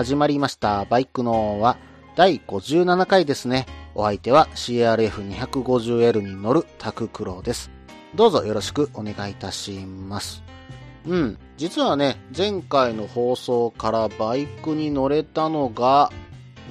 始まりました。バイクのは第57回ですね。お相手は CRF250L に乗るタククロです。どうぞよろしくお願いいたします。うん、実はね、前回の放送からバイクに乗れたのが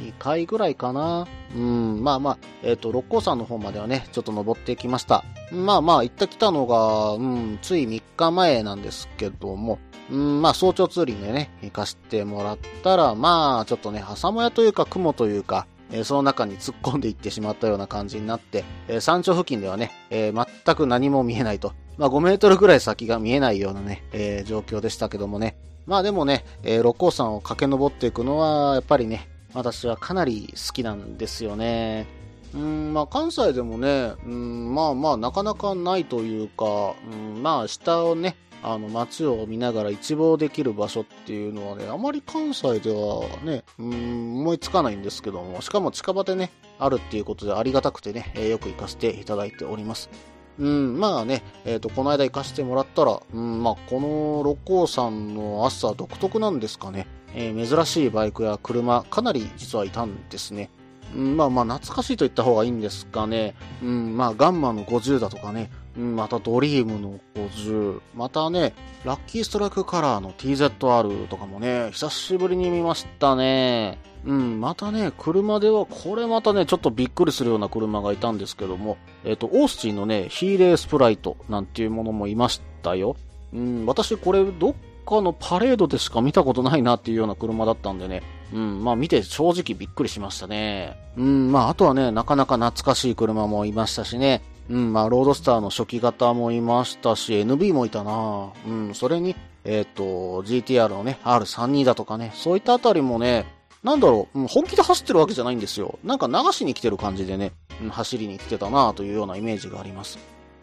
2回ぐらいかな。うん、まあまあ、えっ、と、六甲山の方まではね、ちょっと登ってきました。まあまあ、行ってきたのが、うん、つい3日前なんですけども、うん、まあ早朝ツーリングでね、行かしてもらったら、まあちょっとね、挟もやというか雲というか、えーその中に突っ込んでいってしまったような感じになって、えー山頂付近ではね、えー全く何も見えないと。まあ5メートルぐらい先が見えないようなね、え状況でしたけどもね。まあでもね、え六甲山を駆け上っていくのは、やっぱりね、私はかなり好きなんですよね。うん、まあ関西でもね、うん、まあまあなかなかないというか、うん、まあ下をね、あの街を見ながら一望できる場所っていうのはね、あまり関西ではね、うん、思いつかないんですけども、しかも近場でね、あるっていうことでありがたくてね、えーよく行かせていただいております。うん、まあね、えっ、と、この間行かせてもらったら、うん、まあ、この六甲山の朝独特なんですかね。えー珍しいバイクや車、かなり実はいたんですね。うん、まあまあ、懐かしいと言った方がいいんですかね。うん、まあ、ガンマの50だとかね、うん、またドリームの50、またね、ラッキーストライクカラーの TZR とかもね、久しぶりに見ましたね。うん、またね、車では、これまたね、ちょっとびっくりするような車がいたんですけども、えっ、と、オースティンのね、ヒーレースプライトなんていうものもいましたよ。うん、私これどっかのパレードでしか見たことないなっていうような車だったんでね、うん、まあ見て正直びっくりしましたね。うん、まああとはね、なかなか懐かしい車もいましたしね、うん、まあロードスターの初期型もいましたし、NB もいたなうん、それに、えっ、と、GTR のね、R32 だとかね、そういったあたりもね、なんだろう、本気で走ってるわけじゃないんですよ。なんか流しに来てる感じでね、走りに来てたなというようなイメージがあります。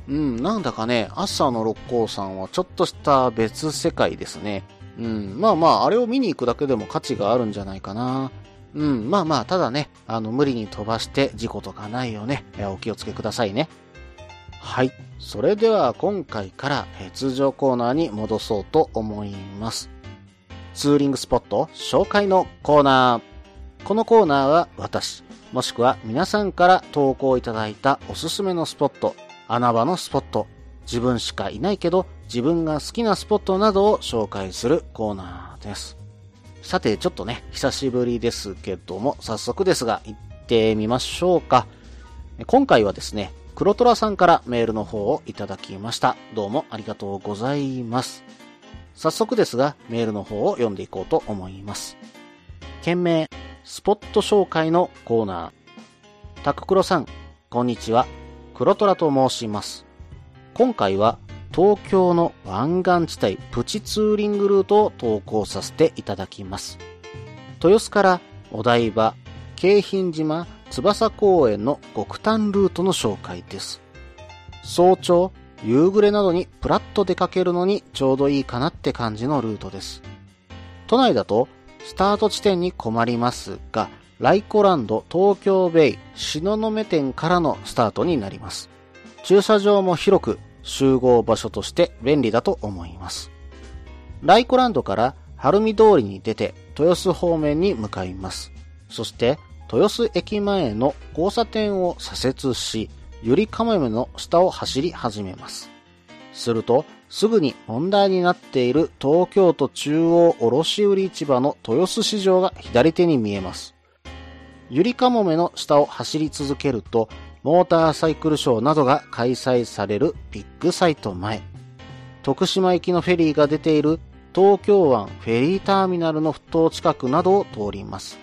うん、なんだかね、朝の六甲山はちょっとした別世界ですね。うん、まあまあ、あれを見に行くだけでも価値があるんじゃないかな。うん、まあまあ、ただね、あの、無理に飛ばして事故とかないよね、えお気をつけくださいね。はい。それでは今回からえ通常コーナーに戻そうと思います。ツーリングスポット紹介のコーナー。このコーナーは私、もしくは皆さんから投稿いただいたおすすめのスポット、穴場のスポット、自分しかいないけど自分が好きなスポットなどを紹介するコーナーです。さて、ちょっとね、久しぶりですけども、早速ですが、行ってみましょうか。今回はですね、黒虎さんからメールの方をいただきました。どうもありがとうございます。早速ですが、メールの方を読んでいこうと思います。件名、スポット紹介のコーナー。タククロさん、こんにちは。黒虎と申します。今回は東京の湾岸地帯プチツーリングルートを投稿させていただきます。豊洲からお台場、京浜島、翼公園の極端ルートの紹介です。早朝、夕暮れなどにプラッと出かけるのにちょうどいいかなって感じのルートです。都内だとスタート地点に困りますが、ライコランド東京ベイ東雲店からのスタートになります。駐車場も広く集合場所として便利だと思います。ライコランドから晴海通りに出て豊洲方面に向かいます。そして豊洲駅前の交差点を左折し、ゆりかもめの下を走り始めます。すると、すぐに問題になっている東京都中央卸売市場の豊洲市場が左手に見えます。ゆりかもめの下を走り続けると、モーターサイクルショーなどが開催されるビッグサイト前。徳島行きのフェリーが出ている東京湾フェリーターミナルの埠頭近くなどを通ります。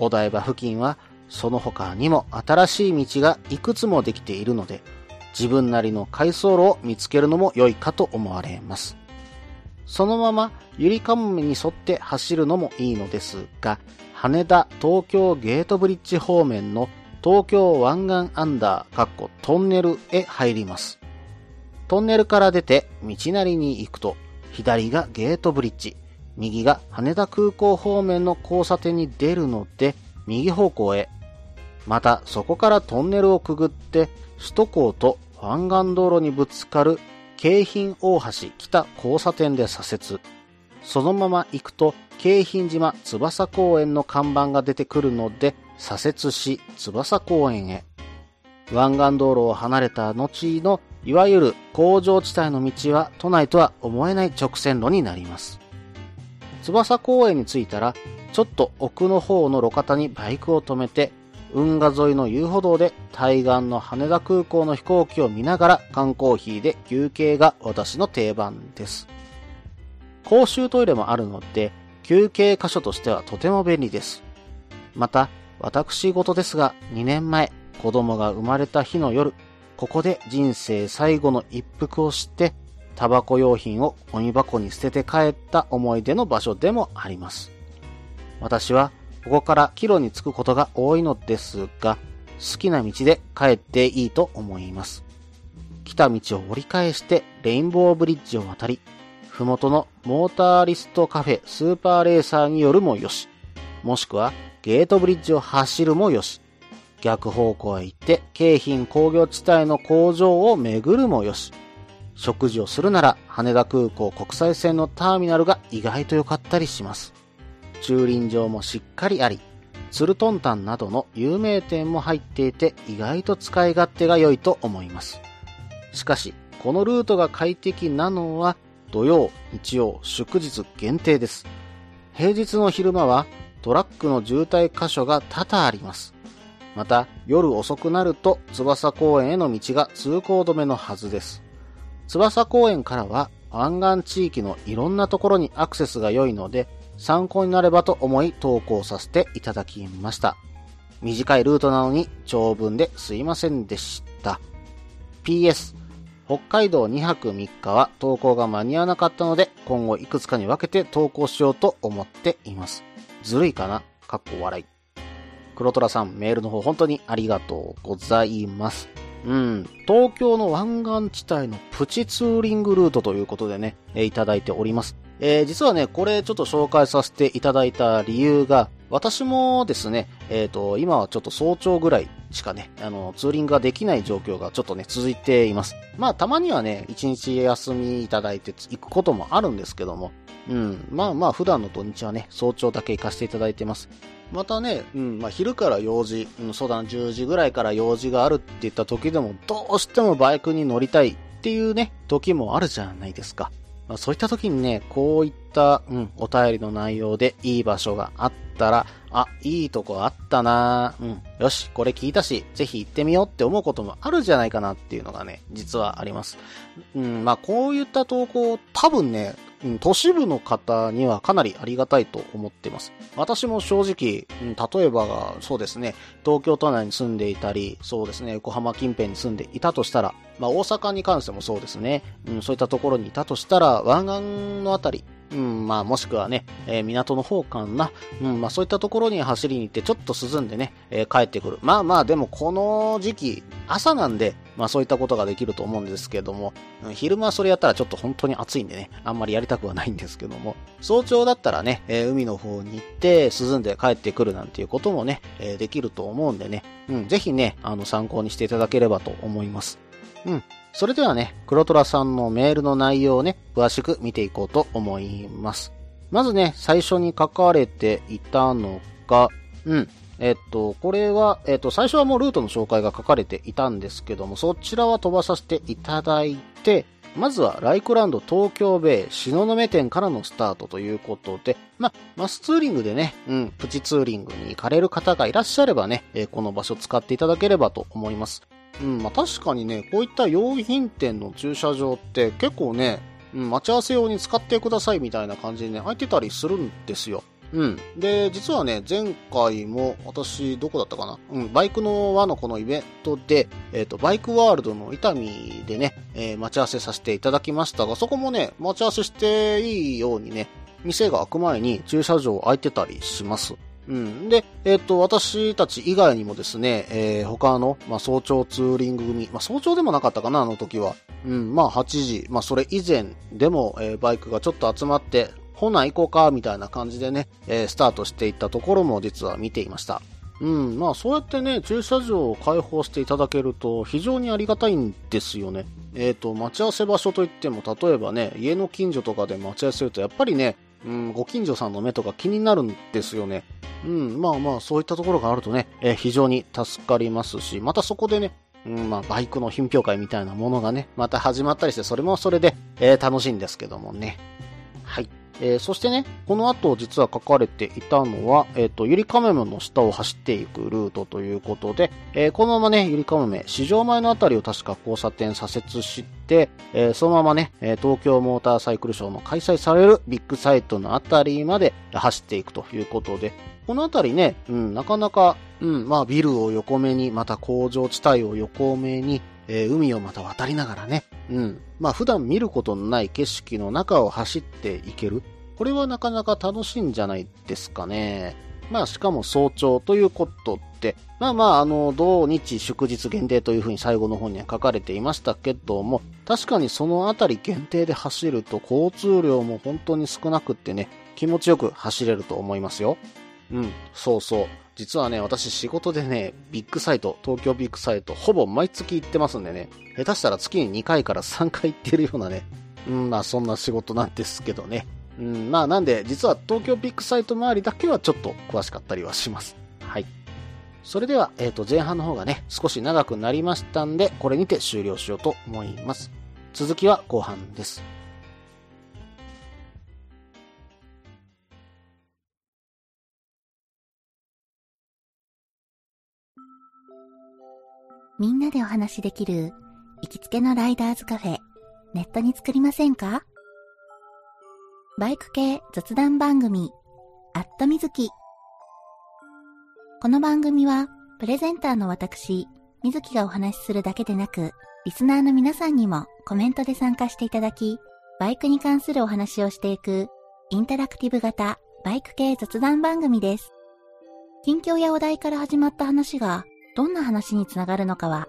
お台場付近はその他にも新しい道がいくつもできているので、自分なりの回送路を見つけるのも良いかと思われます。そのままゆりかもめに沿って走るのもいいのですが、羽田東京ゲートブリッジ方面の東京湾岸アンダー、かっこトンネルへ入ります。トンネルから出て道なりに行くと、左がゲートブリッジ、右が羽田空港方面の交差点に出るので、右方向へ。また、そこからトンネルをくぐって、首都高と湾岸道路にぶつかる京浜大橋北交差点で左折。そのまま行くと、京浜島翼公園の看板が出てくるので、左折し翼公園へ。湾岸道路を離れた後の、いわゆる工場地帯の道は都内とは思えない直線路になります。翼公園に着いたら、ちょっと奥の方の路肩にバイクを止めて、運河沿いの遊歩道で対岸の羽田空港の飛行機を見ながら缶コーヒーで休憩が私の定番です。公衆トイレもあるので、休憩箇所としてはとても便利です。また、私事ですが、2年前、子供が生まれた日の夜、ここで人生最後の一服をして、タバコ用品をゴミ箱に捨てて帰った思い出の場所でもあります。私は、ここから帰路に着くことが多いのですが、好きな道で帰っていいと思います。来た道を折り返してレインボーブリッジを渡り、ふもとのモーターリストカフェスーパーレーサーによるもよし、もしくはゲートブリッジを走るもよし、逆方向へ行って京浜工業地帯の工場を巡るもよし、食事をするなら羽田空港国際線のターミナルが意外と良かったりします。駐輪場もしっかりあり、ツルトンタンなどの有名店も入っていて意外と使い勝手が良いと思います。しかし、このルートが快適なのは土曜、日曜、祝日限定です。平日の昼間はトラックの渋滞箇所が多々あります。また、夜遅くなると翼公園への道が通行止めのはずです。翼公園からは湾岸地域のいろんなところにアクセスが良いので、参考になればと思い投稿させていただきました。短いルートなのに長文ですいませんでした。PS、北海道2泊3日は投稿が間に合わなかったので、今後いくつかに分けて投稿しようと思っています。ずるいかな？かっこ笑い。黒虎さん、メールの方本当にありがとうございます。うん、東京の湾岸地帯のプチツーリングルートということでね、えいただいております。えー、実はね、これちょっと紹介させていただいた理由が、私もですね、えっ、ー、と、今はちょっと早朝ぐらいしかね、あの、ツーリングができない状況がちょっとね、続いています。まあ、たまにはね、一日休みいただいて行くこともあるんですけども、うん。まあまあ、普段の土日はね、早朝だけ行かせていただいてます。またね、うん、まあ、昼から用事、うん、そうだな、10時ぐらいから用事があるって言った時でも、どうしてもバイクに乗りたいっていうね、時もあるじゃないですか。まあ、そういった時にね、こういった、うん、お便りの内容でいい場所があったら、あ、いいとこあったなうん、よし、これ聞いたし、ぜひ行ってみようって思うこともあるんじゃないかなっていうのがね、実はあります。うん、まあこういった投稿、多分ね、うん、都市部の方にはかなりありがたいと思っています。私も正直、うん、例えばそうですね、東京都内に住んでいたり、そうですね、横浜近辺に住んでいたとしたら、まあ大阪に関してもそうですね、うん、そういったところにいたとしたら、湾岸のあたり、うん、まあもしくはね、えー、港の方かな、うん、まあそういったところに走りに行ってちょっと涼んでね、えー、帰ってくる。まあまあでもこの時期、朝なんで、まあそういったことができると思うんですけども、昼間それやったらちょっと本当に暑いんでね、あんまりやりたくはないんですけども、早朝だったらね、えー、海の方に行って涼んで帰ってくるなんていうこともね、えー、できると思うんでね、うん、ぜひね、あの参考にしていただければと思います。うん。それではね、黒虎さんのメールの内容をね、詳しく見ていこうと思います。まずね、最初に書かれていたのが、うん。えっと、これは、えっと、最初はもうルートの紹介が書かれていたんですけども、そちらは飛ばさせていただいて、まずはライクランド東京ベイ東雲店からのスタートということで、まマスツーリングでね、うん、プチツーリングに行かれる方がいらっしゃればね、えー、この場所使っていただければと思います。うん、まあ確かにね、こういった用品店の駐車場って結構ね、うん、待ち合わせ用に使ってくださいみたいな感じでね、空いてたりするんですよ。うん。で、実はね、前回も私、どこだったかな？うん、バイクの輪のこのイベントで、えっ、ー、と、バイクワールドの伊丹でね、えー、待ち合わせさせていただきましたが、そこもね、待ち合わせしていいようにね、店が開く前に駐車場空いてたりします。うん。で、えっ、と、私たち以外にもですね、えー、他の、まあ、早朝ツーリング組、まあ、早朝でもなかったかな、あの時は。うん、まあ、8時、まあ、それ以前でも、えー、バイクがちょっと集まって、ほな行こうか、みたいな感じでね、えー、スタートしていったところも実は見ていました。うん、まあそうやってね、駐車場を開放していただけると非常にありがたいんですよね。えっ、ー、と、待ち合わせ場所といっても、例えばね、家の近所とかで待ち合わせると、やっぱりね、うん、ご近所さんの目とか気になるんですよね。うん、まあまあ、そういったところがあるとね、えー、非常に助かりますし、またそこでね、うん、まあ、バイクの品評会みたいなものがね、また始まったりして、それもそれで、えー、楽しいんですけどもね。はい。えー、そしてね、この後実は書かれていたのは、えっ、ー、と、ゆりかめめの下を走っていくルートということで、えー、このままね、ゆりかめめ、市場前のあたりを確か交差点左折して、えそのままね、東京モーターサイクルショーの開催されるビッグサイトのあたりまで走っていくということで、このあたりね、うん、なかなか、うん、まあビルを横目に、また工場地帯を横目に、え、海をまた渡りながらね、うん。まあ普段見ることのない景色の中を走っていける。これはなかなか楽しいんじゃないですかね。まあしかも早朝ということで、まあまああの、土日祝日限定というふうに最後の方には書かれていましたけども、確かにそのあたり限定で走ると交通量も本当に少なくってね、気持ちよく走れると思いますよ。うん、そうそう。実はね、私仕事でね、ビッグサイト、東京ビッグサイト、ほぼ毎月行ってますんでね、下手したら月に2回から3回行ってるようなね、うん、まあそんな仕事なんですけどね。うん、まあなんで、実は東京ビッグサイト周りだけはちょっと詳しかったりはします。はい。それでは、えっ、ー、と、前半の方がね、少し長くなりましたんで、これにて終了しようと思います。続きは後半です。みんなでお話しできる行きつけのライダーズカフェ、ネットに作りませんか？バイク系雑談番組、アットみずき。この番組は、プレゼンターの私、みずきがお話しするだけでなく、リスナーの皆さんにもコメントで参加していただき、バイクに関するお話をしていく、インタラクティブ型バイク系雑談番組です。近況やお題から始まった話が、どんな話につながるのかは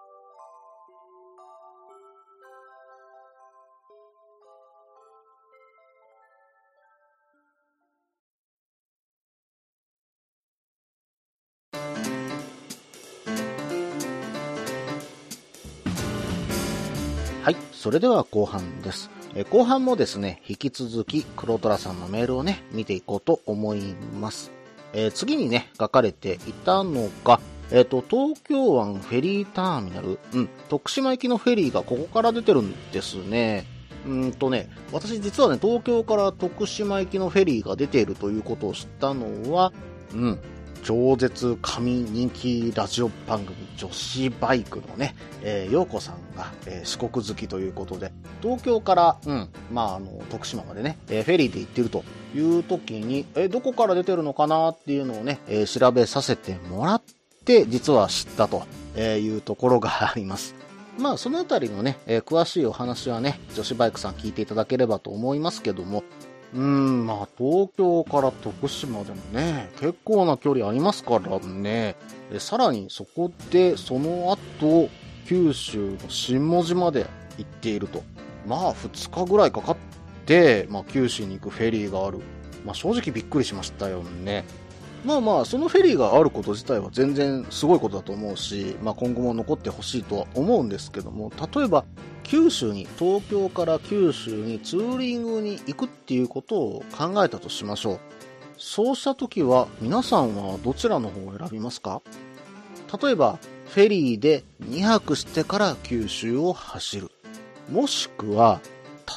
それでは後半です。え後半もですね、引き続き黒虎さんのメールをね、見ていこうと思います。えー、次にね、書かれていたのが、えっ、ー、と、東京湾フェリーターミナル、うん、徳島行きのフェリーがここから出てるんですね。うんとね、私実はね、東京から徳島行きのフェリーが出ているということを知ったのは、うん、超絶神人気ラジオ番組女子バイクのね、えー、陽子さんが、えー、四国好きということで、東京から、うん、まあ、あの、徳島までね、えー、フェリーで行ってるという時に、えー、どこから出てるのかなっていうのをね、えー、調べさせてもらって、実は知ったというところがあります。まあ、そのあたりのね、えー、詳しいお話はね、女子バイクさん聞いていただければと思いますけども、うん、まあ、東京から徳島でもね、結構な距離ありますからね。さらにそこで、その後、九州の新文字まで行っていると。まあ、2日ぐらいかかって、まあ、九州に行くフェリーがある。まあ、正直びっくりしましたよね。まあまあ、そのフェリーがあること自体は全然すごいことだと思うし、まあ今後も残ってほしいとは思うんですけども、例えば、九州に、東京から九州にツーリングに行くっていうことを考えたとしましょう。そうした時は、皆さんはどちらの方を選びますか？例えば、フェリーで2泊してから九州を走る。もしくは、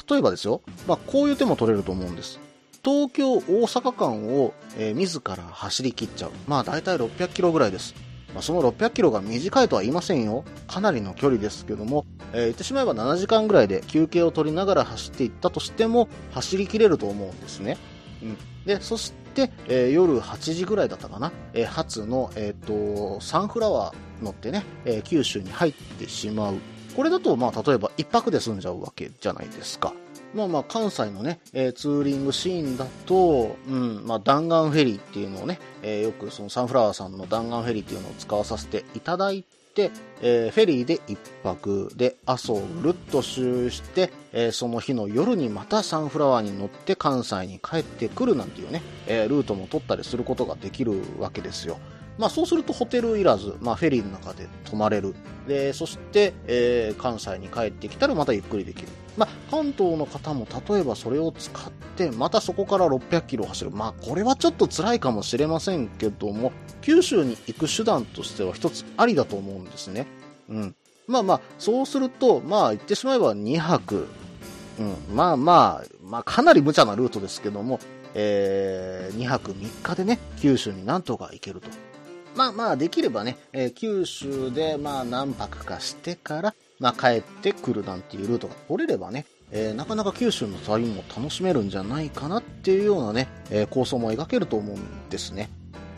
例えばですよ、まあこういう手も取れると思うんです。東京、大阪間を、えー、自ら走り切っちゃう。まあ大体600キロぐらいです。まあ、その600キロが短いとは言いませんよ。かなりの距離ですけども、えー、言ってしまえば7時間ぐらいで休憩を取りながら走っていったとしても、走りきれると思うんですね。うん。で、そして、えー、夜8時ぐらいだったかな、えー、初の、えっ、と、サンフラワー乗ってね、え九州に入ってしまう。これだと、まあ、例えば1泊で済んじゃうわけじゃないですか。まあまあ、関西のね、えー、ツーリングシーンだと、うん、まあ、弾丸フェリーっていうのをね、えー、よくそのサンフラワーさんの弾丸フェリーっていうのを使わさせていただいて、えー、フェリーで1泊で阿蘇をぐるっと周して、えー、その日の夜にまたサンフラワーに乗って関西に帰ってくるなんていうね、えー、ルートも取ったりすることができるわけですよ。まあそうするとホテルいらず、まあフェリーの中で泊まれる。で、そして、えー、関西に帰ってきたらまたゆっくりできる。まあ関東の方も例えばそれを使って、またそこから600キロ走る。まあこれはちょっと辛いかもしれませんけども、九州に行く手段としては一つありだと思うんですね。うん。まあまあ、そうすると、まあ言ってしまえば2泊。うん。まあまあ、まあかなり無茶なルートですけども、えー、2泊3日でね、九州になんとか行けると。まあまあ、できればね、えー、九州でまあ何泊かしてから、まあ帰ってくるなんていうルートが取れればね、えー、なかなか九州の旅も楽しめるんじゃないかなっていうようなね、えー、構想も描けると思うんですね。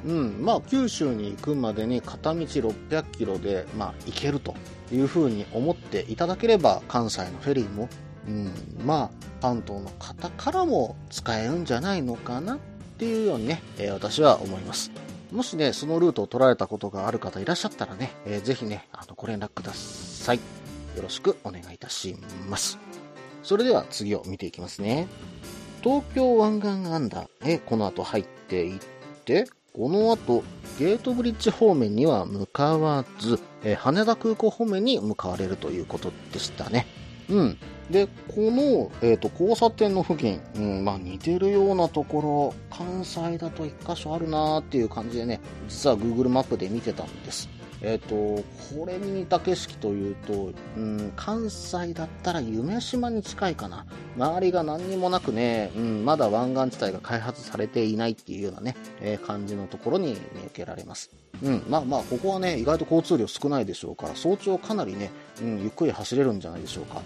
うん、まあ九州に行くまでに片道600キロで、まあ行けるというふうに思っていただければ関西のフェリーも、うん、まあ関東の方からも使えるんじゃないのかなっていうようにね、えー、私は思います。もしね、そのルートを取られたことがある方いらっしゃったらね、えー、ぜひね、あの、ご連絡ください。よろしくお願いいたします。それでは次を見ていきますね。東京湾岸アンダーへこの後入っていって、この後、ゲートブリッジ方面には向かわず、え、羽田空港方面に向かわれるということでしたね。うん。で、この、え、ー、と、交差点の付近、うん、まあ似てるようなところ、関西だと一箇所あるなーっていう感じでね、実は Google マップで見てたんです。えっ、ー、と、これに似た景色というと、うん、関西だったら夢島に近いかな。周りが何にもなくね、うん、まだ湾岸地帯が開発されていないっていうようなね、えー、感じのところに見受けられます。うん、まあまあ、ここはね、意外と交通量少ないでしょうから、早朝かなりね、うん、ゆっくり走れるんじゃないでしょうか。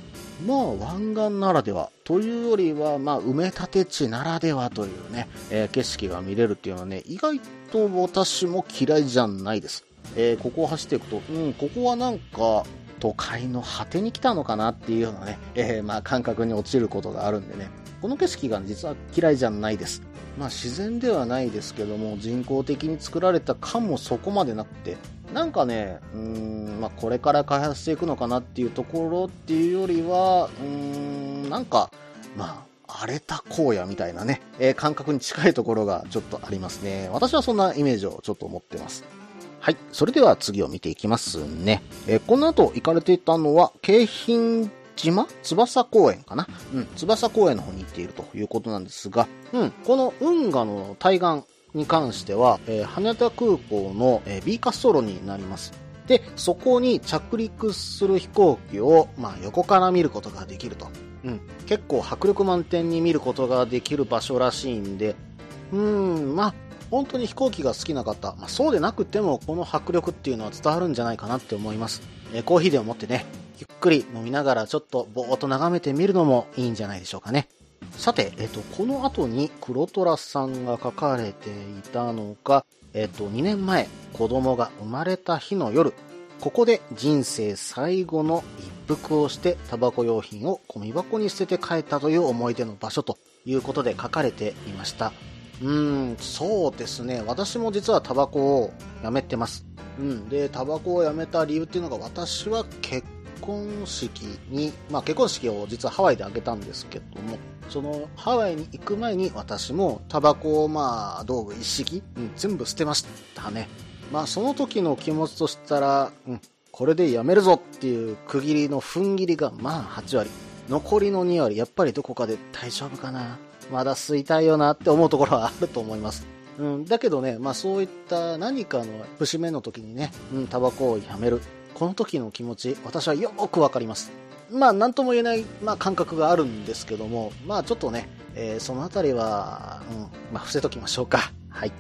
まあ、湾岸ならでは、というよりは、まあ、埋め立て地ならではというね、えー、景色が見れるっていうのはね、意外と私も嫌いじゃないです。えー、ここを走っていくと、うん、ここはなんか、都会の果てに来たのかなっていうようなね、えー、まあ感覚に落ちることがあるんでね、この景色が実は嫌いじゃないです。まあ自然ではないですけども、人工的に作られた感もそこまでなくて、なんかね、うん、まあこれから開発していくのかなっていうところっていうよりは、うーん、なんか、まあ、荒れた荒野みたいなね、えー、感覚に近いところがちょっとありますね。私はそんなイメージをちょっと持ってます。はい。それでは次を見ていきますね。えー、この後行かれていたのは、京浜島？翼公園かな？うん、翼公園の方に行っているということなんですが、うん、この運河の対岸に関しては、えー、羽田空港の、えー、B 滑走路になります。で、そこに着陸する飛行機を、まあ、横から見ることができると。うん、結構迫力満点に見ることができる場所らしいんで、うん、まあ、本当に飛行機が好きな方、まあ、そうでなくてもこの迫力っていうのは伝わるんじゃないかなって思います。えー、コーヒーでも持ってね、ゆっくり飲みながらちょっとぼーっと眺めてみるのもいいんじゃないでしょうかね。さて、えっ、ー、と、この後に黒虎さんが書かれていたのが、えっ、ー、と、2年前、子供が生まれた日の夜、ここで人生最後の一服をしてタバコ用品をゴミ箱に捨てて帰ったという思い出の場所ということで書かれていました。うん、そうですね。私も実はタバコをやめてます。うん。で、タバコをやめた理由っていうのが、私は結婚式に、まあ結婚式を実はハワイで挙げたんですけども、そのハワイに行く前に私もタバコをまあ道具一式、うん、全部捨てましたね。まあその時の気持ちとしたら、うん、これでやめるぞっていう区切りの踏ん切りがまあ8割。残りの2割、やっぱりどこかで大丈夫かなまだ吸いたいよなって思うところはあると思います。うん、だけどね、まあそういった何かの節目の時にね、うん、タバコをやめる。この時の気持ち、私はよくわかります。まあ何とも言えない、まあ、感覚があるんですけども、まあちょっとね、えー、その辺りは、うん、まあ伏せときましょうか。はい。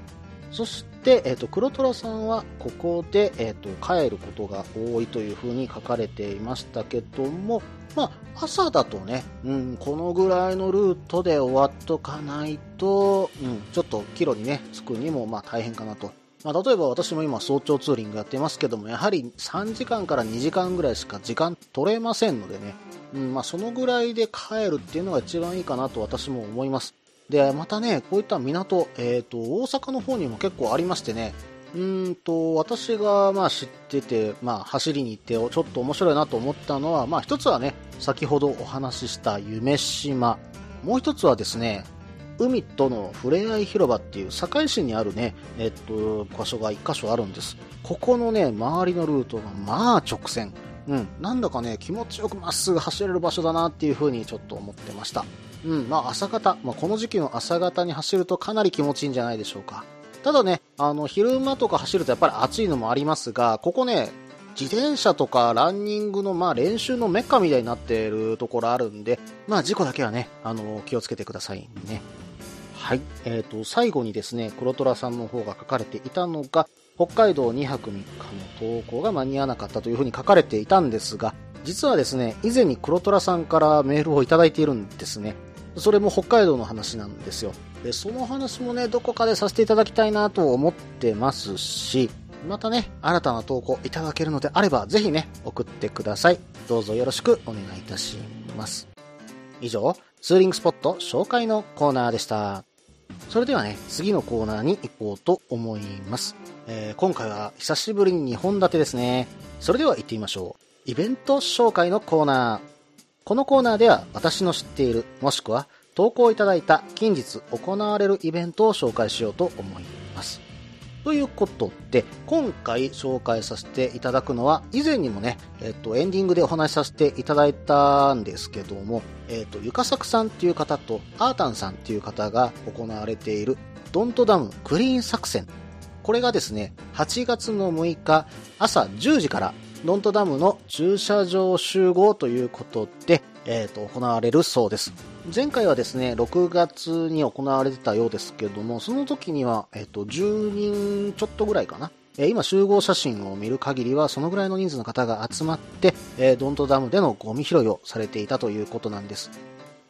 そして、えっ、と、黒虎さんはここで、えっ、と、帰ることが多いというふうに書かれていましたけども、まあ、朝だとね、うん、このぐらいのルートで終わっとかないと、うん、ちょっと帰路にね、着くにも、まあ大変かなと。まあ、例えば私も今早朝ツーリングやってますけども、やはり3時間から2時間ぐらいしか時間取れませんのでね、うん、まあそのぐらいで帰るっていうのが一番いいかなと私も思います。で、またね、こういった港、えっ、と、大阪の方にも結構ありましてね、うんと、私がまあ知ってて、まあ走りに行って、ちょっと面白いなと思ったのは、まあ一つはね、先ほどお話しした夢島。もう一つはですね、海との触れ合い広場っていう堺市にあるね、えっと、場所が一箇所あるんです。ここのね、周りのルートがまあ直線。うん、なんだかね、気持ちよくまっすぐ走れる場所だなっていう風にちょっと思ってました。うん、まあ朝方、まあこの時期の朝方に走るとかなり気持ちいいんじゃないでしょうか。ただね、あの、昼間とか走るとやっぱり暑いのもありますが、ここね、自転車とかランニングのまあ練習のメッカみたいになっているところあるんで、まあ事故だけはね、あの、気をつけてくださいね。はい。えっ、と、最後にですね、黒虎さんの方が書かれていたのが、北海道2泊3日の投稿が間に合わなかったというふうに書かれていたんですが、実はですね、以前に黒虎さんからメールをいただいているんですね。それも北海道の話なんですよ。で、その話もね、どこかでさせていただきたいなと思ってますし、またね、新たな投稿いただけるのであれば、ぜひね、送ってください。どうぞよろしくお願いいたします。以上、ツーリングスポット紹介のコーナーでした。それではね、次のコーナーに行こうと思います。えー今回は久しぶりに2本立てですね。それでは行ってみましょう。イベント紹介のコーナー。このコーナーでは私の知っている、もしくは投稿いただいた近日行われるイベントを紹介しようと思い。ということで、今回紹介させていただくのは、以前にもね、えっと、エンディングでお話しさせていただいたんですけども、えっと、ゆかさくさんっていう方と、アータンさんっていう方が行われている、ドントダムクリーン作戦。これがですね、8月の6日朝10時から、ドントダムの駐車場集合ということで、えっと、行われるそうです。前回はですね、6月に行われてたようですけども、その時には、えっと、10人ちょっとぐらいかな。えー今集合写真を見る限りはそのぐらいの人数の方が集まって、えードントダムでのゴミ拾いをされていたということなんです。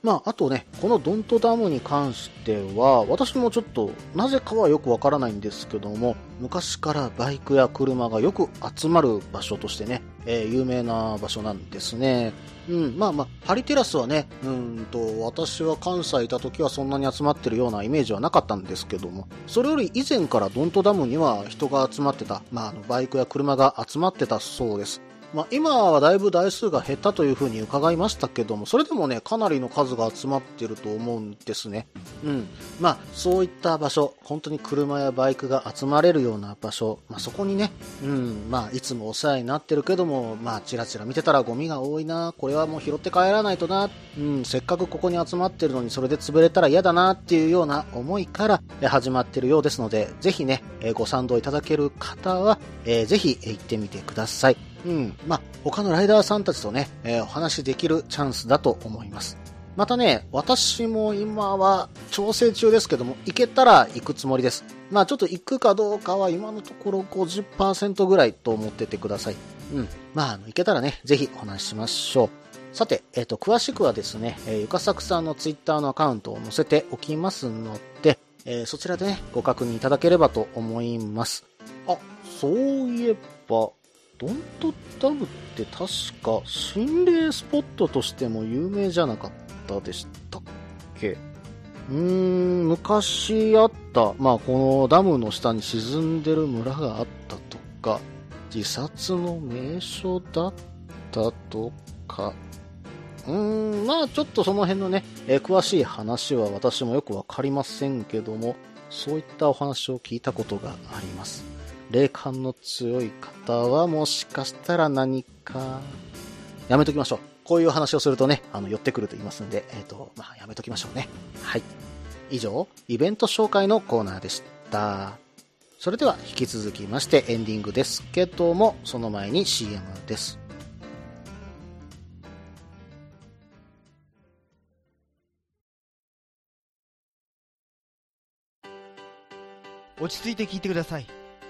まあ、あとね、このドントダムに関しては、私もちょっと、なぜかはよくわからないんですけども、昔からバイクや車がよく集まる場所としてね、えー有名な場所なんですね。うん、まあまあ、ハリテラスはね、うんと、私は関西いた時はそんなに集まってるようなイメージはなかったんですけども、それより以前からドントダムには人が集まってた、まあ、あの、バイクや車が集まってたそうです。まあ、今はだいぶ台数が減ったというふうに伺いましたけども、それでもね、かなりの数が集まってると思うんですね。うん。まあ、そういった場所、本当に車やバイクが集まれるような場所、まあ、そこにね、うん、まあ、いつもお世話になってるけども、まあ、ちらちら見てたらゴミが多いな、これはもう拾って帰らないとな、うん、せっかくここに集まってるのにそれで潰れたら嫌だなっていうような思いから始まってるようですので、ぜひね、ご賛同いただける方は、えーぜひ行ってみてください。うん。まあ、他のライダーさんたちとね、えーお話しできるチャンスだと思います。またね、私も今は調整中ですけども、行けたら行くつもりです。まあちょっと行くかどうかは今のところ50%ぐらいと思っててください。うん。まあ、あの、行けたらね、ぜひお話ししましょう。さて、えっ、と、詳しくはですね、えーゆかさくさんのツイッターのアカウントを載せておきますので、えーそちらでね、ご確認いただければと思います。あ、そういえば、ドントダムって確か心霊スポットとしても有名じゃなかったでしたっけ？うーん、昔あった、まあこのダムの下に沈んでる村があったとか、自殺の名所だったとか、うーん、まあちょっとその辺のね、え詳しい話は私もよくわかりませんけども、そういったお話を聞いたことがあります。霊感の強い方はもしかしたら何か、やめときましょう。こういう話をするとね、あの、寄ってくると言いますんで、えっ、と、まあ、やめときましょうね。はい。以上、イベント紹介のコーナーでした。それでは、引き続きましてエンディングですけども、その前に CM です。落ち着いて聞いてください。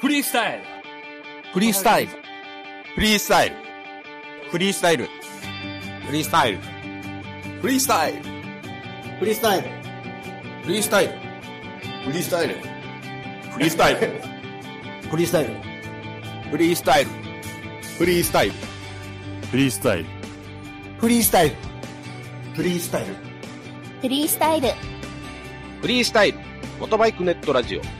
フリースタイルフリースタイル。フリースタイルフリースタイル。フリースタイルフリースタイルフリースタイル。フリースタイルフリースタイルフリースタイルフリースタイル。フリースタイルフリースタイルフリースタイルフリースタイル。フリースタイル。フリースタイル。フリースタイル、モトバイクネットラジオ。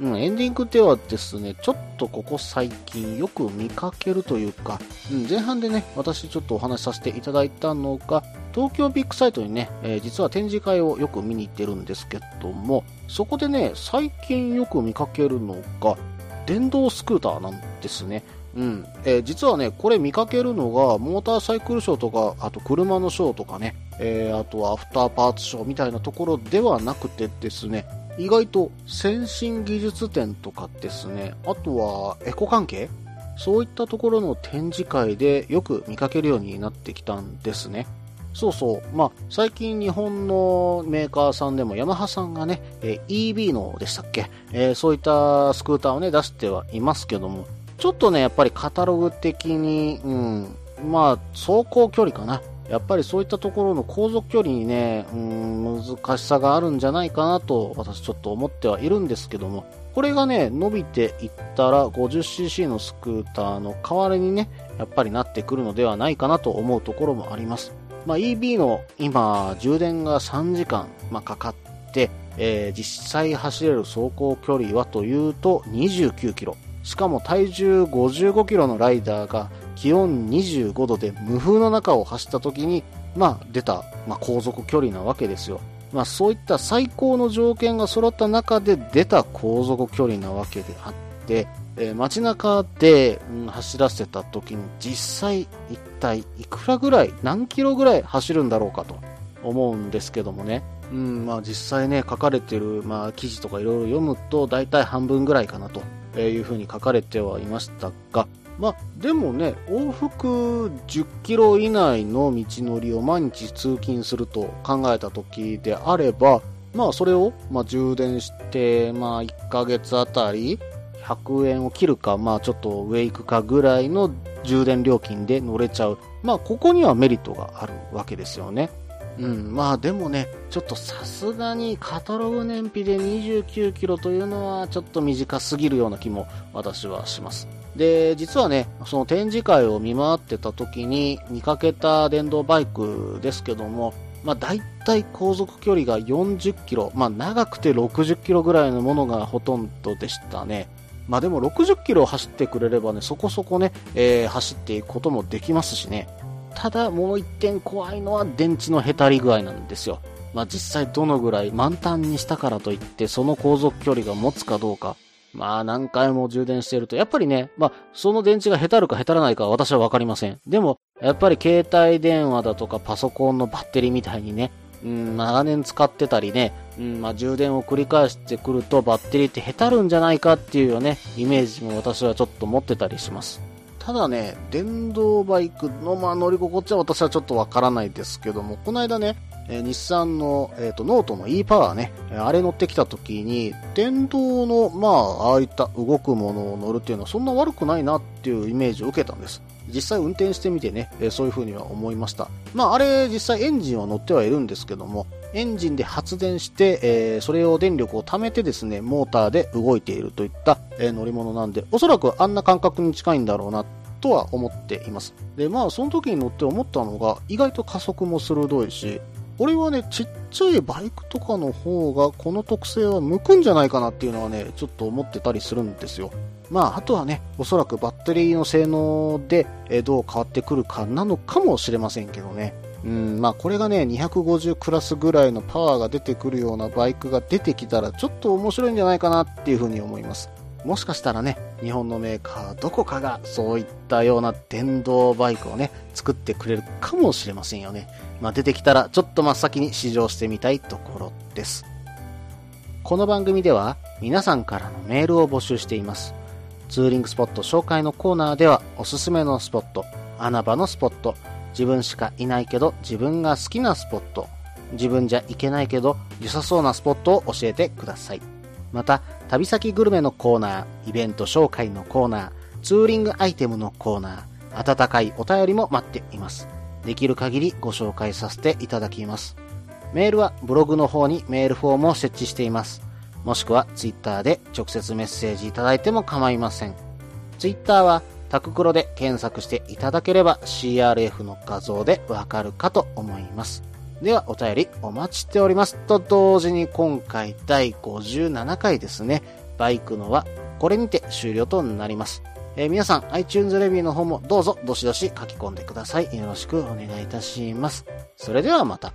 うん、エンディングではですね、ちょっとここ最近よく見かけるというか、うん、前半でね、私ちょっとお話しさせていただいたのが、東京ビッグサイトにね、えー実は展示会をよく見に行ってるんですけども、そこでね、最近よく見かけるのが、電動スクーターなんですね。うん。えー実はね、これ見かけるのが、モーターサイクルショーとか、あと車のショーとかね、えーあとはアフターパーツショーみたいなところではなくてですね、意外と先進技術展とかですね、あとはエコ関係？そういったところの展示会でよく見かけるようになってきたんですね。そうそう。まあ、最近日本のメーカーさんでもヤマハさんがね、え EB のでしたっけ、えーそういったスクーターをね、出してはいますけども、ちょっとね、やっぱりカタログ的に、うん、まあ、走行距離かな。やっぱりそういったところの航続距離にね、うん、難しさがあるんじゃないかなと、私ちょっと思ってはいるんですけども、これがね、伸びていったら 50cc のスクーターの代わりにね、やっぱりなってくるのではないかなと思うところもあります。まあ、EB の今、充電が3時間、まあ、かかって、えー実際走れる走行距離はというと29キロ。しかも体重55キロのライダーが気温25度で無風の中を走った時に、まあ、出た、まあ、航続距離なわけですよ。まあ、そういった最高の条件が揃った中で出た航続距離なわけであって、えー街中で、うん走らせた時に実際一体いくらぐらい、何キロぐらい走るんだろうかと思うんですけどもね。うん、まあ実際ね、書かれてる、まあ記事とかいろいろ読むと大体半分ぐらいかなというふうに書かれてはいましたが、まあでもね、往復10キロ以内の道のりを毎日通勤すると考えた時であれば、まあそれを、まあ、充電して、まあ1ヶ月あたり100円を切るか、まあちょっと上行くかぐらいの充電料金で乗れちゃう。まあここにはメリットがあるわけですよね。うん、まあでもね、ちょっとさすがにカタログ燃費で29キロというのはちょっと短すぎるような気も私はします。で、実はね、その展示会を見回ってた時に見かけた電動バイクですけども、まあ大体航続距離が40キロ、まあ長くて60キロぐらいのものがほとんどでしたね。まあでも60キロ走ってくれればね、そこそこね、えー走っていくこともできますしね。ただもう一点怖いのは電池のへたり具合なんですよ。まあ実際どのぐらい満タンにしたからといってその航続距離が持つかどうか。まあ何回も充電していると、やっぱりね、まあその電池がへたるかへたらないかは私はわかりません。でも、やっぱり携帯電話だとかパソコンのバッテリーみたいにね、うん、長年使ってたりね、うん、まあ充電を繰り返してくるとバッテリーってへたるんじゃないかっていうよね、イメージも私はちょっと持ってたりします。ただね、電動バイクのまあ乗り心地は私はちょっとわからないですけども、この間ね、え日産の、えー、とノートの e パワーね、あれ乗ってきた時に、電動の、まあ、ああいった動くものを乗るっていうのはそんな悪くないなっていうイメージを受けたんです。実際運転してみてね、えそういう風には思いました。まあ、あれ、実際エンジンは乗ってはいるんですけども、エンジンで発電して、えーそれを電力を貯めてですね、モーターで動いているといった、えー乗り物なんで、おそらくあんな感覚に近いんだろうな、とは思っています。で、まあ、その時に乗って思ったのが、意外と加速も鋭いし、俺はね、ちっちゃいバイクとかの方が、この特性は向くんじゃないかなっていうのはね、ちょっと思ってたりするんですよ。まあ、あとはね、おそらくバッテリーの性能で、えどう変わってくるかなのかもしれませんけどね。うん、まあこれがね、250クラスぐらいのパワーが出てくるようなバイクが出てきたら、ちょっと面白いんじゃないかなっていうふうに思います。もしかしたらね、日本のメーカーどこかがそういったような電動バイクをね、作ってくれるかもしれませんよね。まあ出てきたらちょっと真っ先に試乗してみたいところです。この番組では皆さんからのメールを募集しています。ツーリングスポット紹介のコーナーではおすすめのスポット、穴場のスポット、自分しかいないけど自分が好きなスポット、自分じゃ行けないけど良さそうなスポットを教えてください。また、旅先グルメのコーナー、イベント紹介のコーナー、ツーリングアイテムのコーナー、温かいお便りも待っています。できる限りご紹介させていただきます。メールはブログの方にメールフォームを設置しています。もしくはツイッターで直接メッセージいただいても構いません。ツイッターはタククロで検索していただければ CRF の画像でわかるかと思います。ではお便りお待ちしております。と同時に今回第57回ですね。バイクのはこれにて終了となります。えー皆さん iTunes レビューの方もどうぞどしどし書き込んでください。よろしくお願いいたします。それではまた。